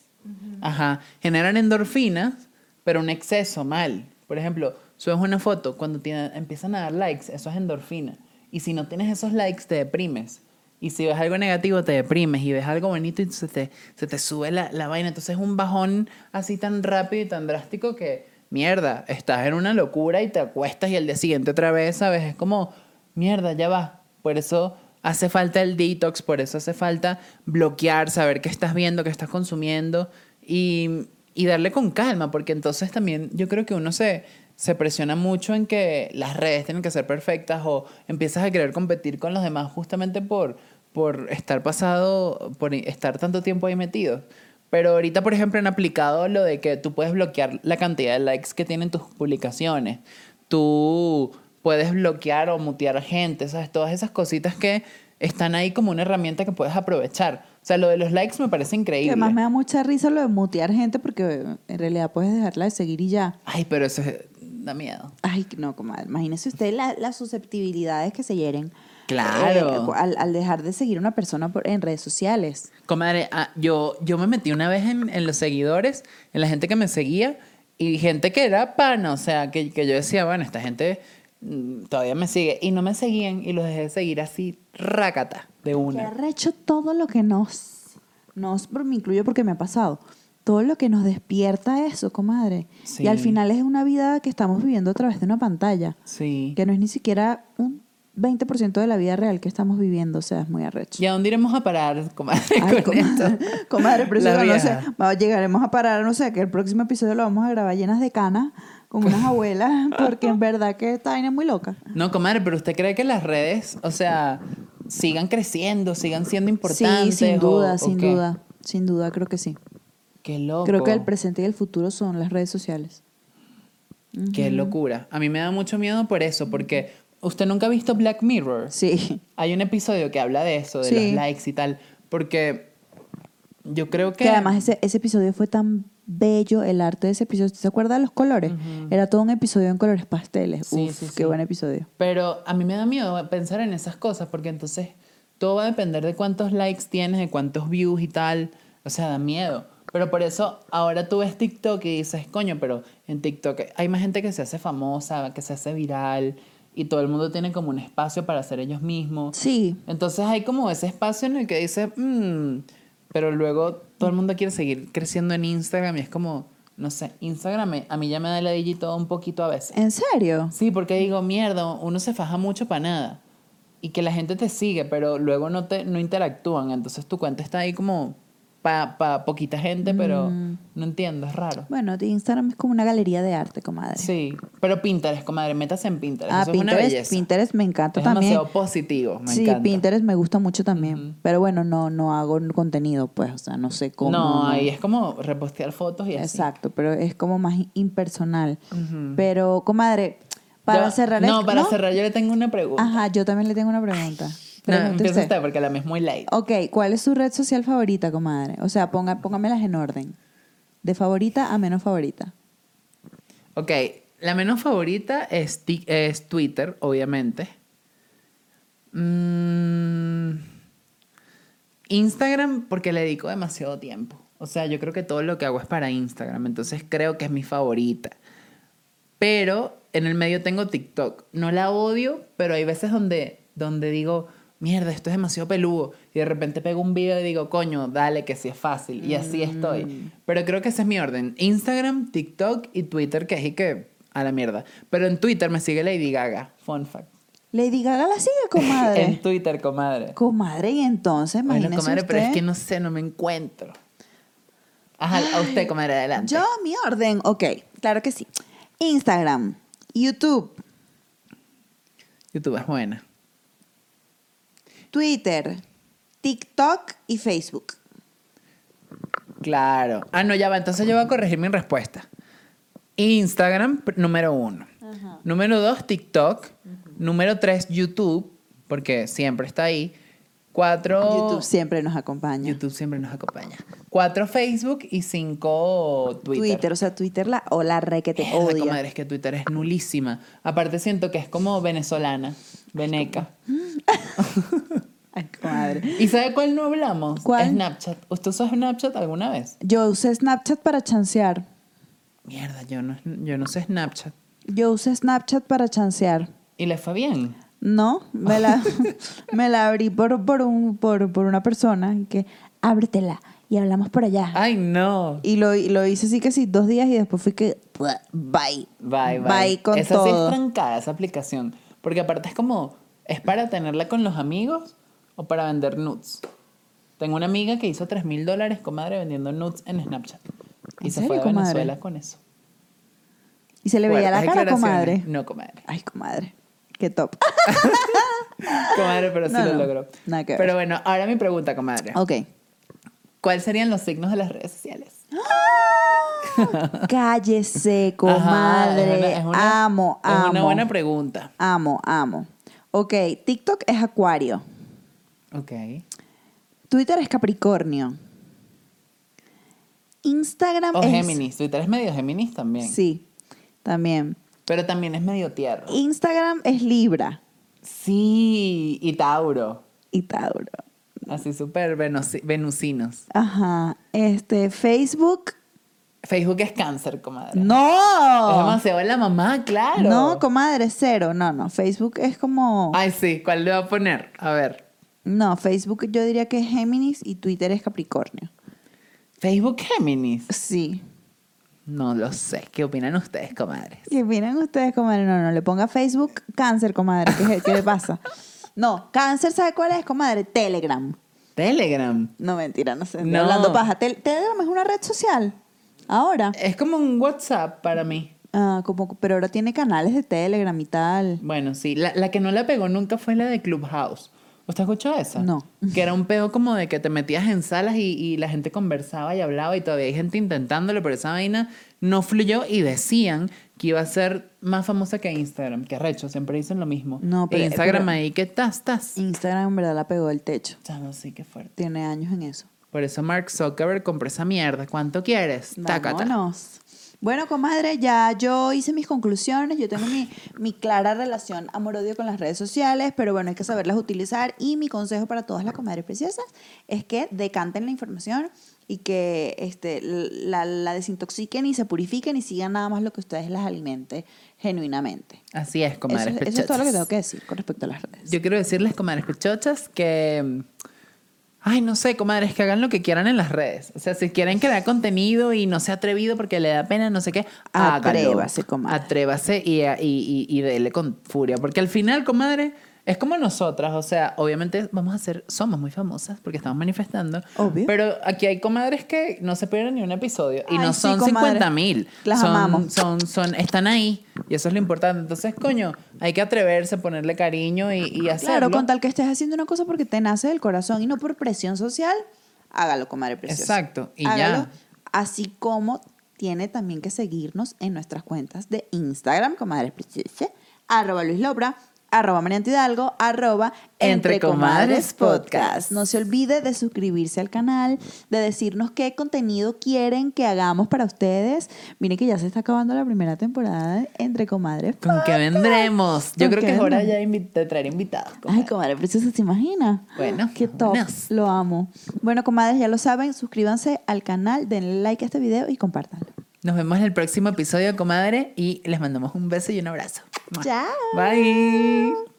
Ajá. Generan endorfinas, pero un exceso mal. Por ejemplo, subes una foto, cuando tiene- empiezan a dar likes, eso es endorfina. Y si no tienes esos likes, te deprimes. Y si ves algo negativo, te deprimes. Y ves algo bonito y se te, se te sube la, la vaina. Entonces es un bajón así tan rápido y tan drástico que, mierda, estás en una locura y te acuestas y el día siguiente otra vez, ¿sabes? Es como, mierda, ya va. Por eso hace falta el detox, por eso hace falta bloquear, saber qué estás viendo, qué estás consumiendo y, y darle con calma, porque entonces también yo creo que uno se, se presiona mucho en que las redes tienen que ser perfectas o empiezas a querer competir con los demás justamente por, por estar pasado, por estar tanto tiempo ahí metido. Pero ahorita, por ejemplo, han aplicado lo de que tú puedes bloquear la cantidad de likes que tienen tus publicaciones. Tú puedes bloquear o mutear gente, ¿sabes? Todas esas cositas que están ahí como una herramienta que puedes aprovechar. O sea, lo de los likes me parece que increíble. además me da mucha risa lo de mutear gente porque en realidad puedes dejarla de seguir y ya. Ay, pero eso es- da miedo. Ay, no, comadre. Imagínese usted la- las susceptibilidades que se hieren. Claro. eh, al, al dejar de seguir a una persona por- en redes sociales. Comadre, ah, yo, yo me metí una vez en, en los seguidores, en la gente que me seguía, y gente que era pana, o sea, que, que yo decía, bueno, esta gente mm, todavía me sigue, y no me seguían, y los dejé de seguir así, rácata, de Que una. arrecho todo lo que nos, nos, me incluyo porque me ha pasado, todo lo que nos despierta eso, comadre. Sí. Y al final es una vida que estamos viviendo a través de una pantalla, Sí. que no es ni siquiera un 20% de la vida real que estamos viviendo, o sea, es muy arrecho. ¿Y a dónde iremos a parar, comadre, Ay, con comadre, esto? comadre, pero eso no, sé, llegaremos a parar, no sé, que el próximo episodio lo vamos a grabar llenas de canas, con unas abuelas, porque en verdad que esta vaina es muy loca. No, comadre, pero ¿usted cree que las redes, o sea, sigan creciendo, sigan siendo importantes? Sí, sin duda, o sin duda, sin duda, creo que sí. Qué loco. Creo que el presente y el futuro son las redes sociales. Qué locura. A mí me da mucho miedo por eso, porque usted nunca ha visto Black Mirror. Sí. Hay un episodio que habla de eso, de Sí. los likes y tal, porque yo creo que... Que además ese, ese episodio fue tan bello, el arte de ese episodio. ¿Usted se acuerda de los colores? Era todo un episodio en colores pasteles. Sí, Uf, sí, qué sí. buen episodio. Pero a mí me da miedo pensar en esas cosas, porque entonces todo va a depender de cuántos likes tienes, de cuántos views y tal. O sea, da miedo. Pero por eso ahora tú ves TikTok y dices, coño, pero en TikTok hay más gente que se hace famosa, que se hace viral, y todo el mundo tiene como un espacio para ser ellos mismos. Sí. Entonces hay como ese espacio en el que dice, "Mm", pero luego todo el mundo quiere seguir creciendo en Instagram y es como, no sé, Instagram me- a mí ya me da el y todo un poquito a veces. ¿En serio? Sí, porque digo, mierda, uno se faja mucho para nada. Y que la gente te sigue, pero luego no, te, no interactúan. Entonces tu cuenta está ahí como para pa poquita gente, pero Mm. no entiendo, es raro. Bueno, Instagram es como una galería de arte, comadre. Sí, pero Pinterest, comadre, métase en Pinterest. Ah, Eso es una Pinterest, belleza. Pinterest me encanta es también. demasiado positivo, me sí, encanta. Pinterest me gusta mucho también. Pero bueno, no, no hago contenido, pues, o sea, no sé cómo. No, ahí es como repostear fotos y así. Exacto, pero es como más impersonal. Pero, comadre, para Yo- cerrar No, para cerrar yo le tengo una pregunta. Ajá, yo también le tengo una pregunta. No, empieza usted. porque la mía es muy light. Ok, ¿cuál es su red social favorita, comadre? O sea, ponga, póngamelas en orden. De favorita a menos favorita. Ok, la menos favorita es, es Twitter, obviamente. Mm, Instagram porque le dedico demasiado tiempo. O sea, yo creo que todo lo que hago es para Instagram, entonces creo que es mi favorita. Pero en el medio tengo TikTok. No la odio, pero hay veces donde, donde digo, mierda, esto es demasiado peludo. Y de repente pego un video y digo, coño, dale, que sí es fácil. Y así estoy. Pero creo que ese es mi orden. Instagram, TikTok y Twitter, que es y que a la mierda. Pero en Twitter me sigue Lady Gaga. Fun fact. Lady Gaga la sigue, comadre. En Twitter, comadre. comadre, y entonces, Bueno, imagínese comadre, pero es que no sé, no me encuentro. Ajá, a usted, comadre, adelante. Yo, mi orden, ok, claro que sí. Instagram, YouTube, YouTube es buena. Twitter, TikTok y Facebook. Claro. Ah, no, ya va. Entonces yo voy a corregir mi respuesta. Instagram, número uno. Número dos, TikTok. Número tres, YouTube, porque siempre está ahí. Cuatro... YouTube siempre nos acompaña. YouTube siempre nos acompaña. Cuatro, Facebook. Y cinco, Twitter. Twitter. o sea, Twitter la, o la re que te odia. comadre, es que Twitter es nulísima. Aparte siento que es como venezolana, veneca. Ay, comadre. ¿Y sabe cuál no hablamos? ¿Cuál? Snapchat. ¿Usted usó Snapchat alguna vez? Yo usé Snapchat para chancear. Mierda, yo no, yo no sé Snapchat. Yo usé Snapchat para chancear. ¿Y le fue bien? No, me la, me la abrí por, por, un, por, por una persona y que ábretela y hablamos por allá. Ay, no. Y lo, y lo hice así que sí, dos días y después fui que bye. Bye, bye. Bye con esa sí es todo. trancada, esa aplicación. Porque aparte es como, ¿es para tenerla con los amigos o para vender nudes? Tengo una amiga que hizo 3 mil dólares, comadre, vendiendo nudes en Snapchat. Y ¿En se serio, fue a comadre? Venezuela con eso. y se le veía la cara, comadre. No, comadre. Ay, comadre. Qué top. Comadre, pero sí No, lo no, logró. nada que ver. Pero bueno, ahora mi pregunta, comadre. ok. ¿Cuáles serían los signos de las redes sociales? Cállese, Ajá, comadre. es una- amo, amo. Es una buena pregunta. Amo, amo. Ok, TikTok es Acuario. Ok. Twitter es Capricornio. Instagram O es. Géminis. Twitter es medio Géminis también. Sí, también. Pero también es medio tierra. Instagram es Libra Sí, y Tauro. y Tauro. Así súper venusi- venusinos. Ajá. Este, Facebook. Facebook es cáncer, comadre. Es ¡No! demasiado la mamá, claro. No, comadre, cero. No, no. Facebook es como. Ay, sí, ¿cuál le va a poner? A ver. No, Facebook yo diría que es Géminis y Twitter es Capricornio. Facebook Géminis. Sí. No lo sé. ¿Qué opinan ustedes, comadres? ¿Qué opinan ustedes, comadre? No, no, le ponga Facebook cáncer, comadre. ¿Qué, qué le pasa? No, cáncer, ¿sabe cuál es, comadre? Telegram. Telegram. No, mentira, no sé. estoy No. Hablando paja. Tel- Telegram es una red social. Ahora. Es como un WhatsApp para mí. Ah, como, pero ahora tiene canales de Telegram y tal. Bueno, sí. La, la que no la pegó nunca fue la de Clubhouse. ¿Usted escuchó esa? No. Que era un pedo como de que te metías en salas y, y la gente conversaba y hablaba y todavía hay gente intentándolo, pero esa vaina no fluyó y decían que iba a ser más famosa que Instagram. Que recho, siempre dicen lo mismo. No, pero- E Instagram pero- ahí que tas, tas. Instagram en verdad la pegó del techo. Chamo, sí, qué fuerte. Tiene años en eso. Por eso Mark Zuckerberg compró esa mierda. ¿Cuánto quieres? Tácata. Bueno, comadre, ya yo hice mis conclusiones. Yo tengo mi, mi clara relación amor-odio con las redes sociales, pero bueno, hay que saberlas utilizar. Y mi consejo para todas las comadres preciosas es que decanten la información y que este, la, la desintoxiquen y se purifiquen y sigan nada más lo que ustedes las alimente genuinamente. Así es, Eso, comadres es- eso es todo lo que tengo que decir con respecto a las redes. Yo quiero decirles, comadres pechochas, que Ay, no sé, comadres, que hagan lo que quieran en las redes. O sea, si quieren crear contenido y no se ha atrevido porque le da pena, no sé qué, hágalo. Atrévase, comadre. Atrévase y, y, y, y dele con furia. Porque al final, comadre, es como nosotras. O sea, obviamente vamos a ser, somos muy famosas porque estamos manifestando. Obvio. Pero aquí hay comadres que no se pierden ni un episodio. Y Ay, no sí, son comadre. 50 mil. Las son, amamos. Son, son, están ahí. Y eso es lo importante. Entonces, coño, hay que atreverse, ponerle cariño y, y hacerlo. Claro, con tal que estés haciendo una cosa porque te nace del corazón y no por presión social, hágalo, comadre preciosa. Exacto, y Hágalo, ya. Así como tiene también que seguirnos en nuestras cuentas de Instagram, comadre preciosa, arroba Luis Lobra, arroba Mariante Hidalgo, arroba Entre Comadres Podcast. No se olvide de suscribirse al canal, de decirnos qué contenido quieren que hagamos para ustedes. Miren que ya se está acabando la primera temporada de Entre Comadres ¿Con qué vendremos? Yo ¿Con creo que es hora ya de traer invitados. Ay, comadre. preciosa, ¿se imagina? Bueno, Qué top. Lo amo. Bueno, comadres, ya lo saben. Suscríbanse al canal, denle like a este video y compártanlo. Nos vemos en el próximo episodio, comadre, y les mandamos un beso y un abrazo. Chao. Bye.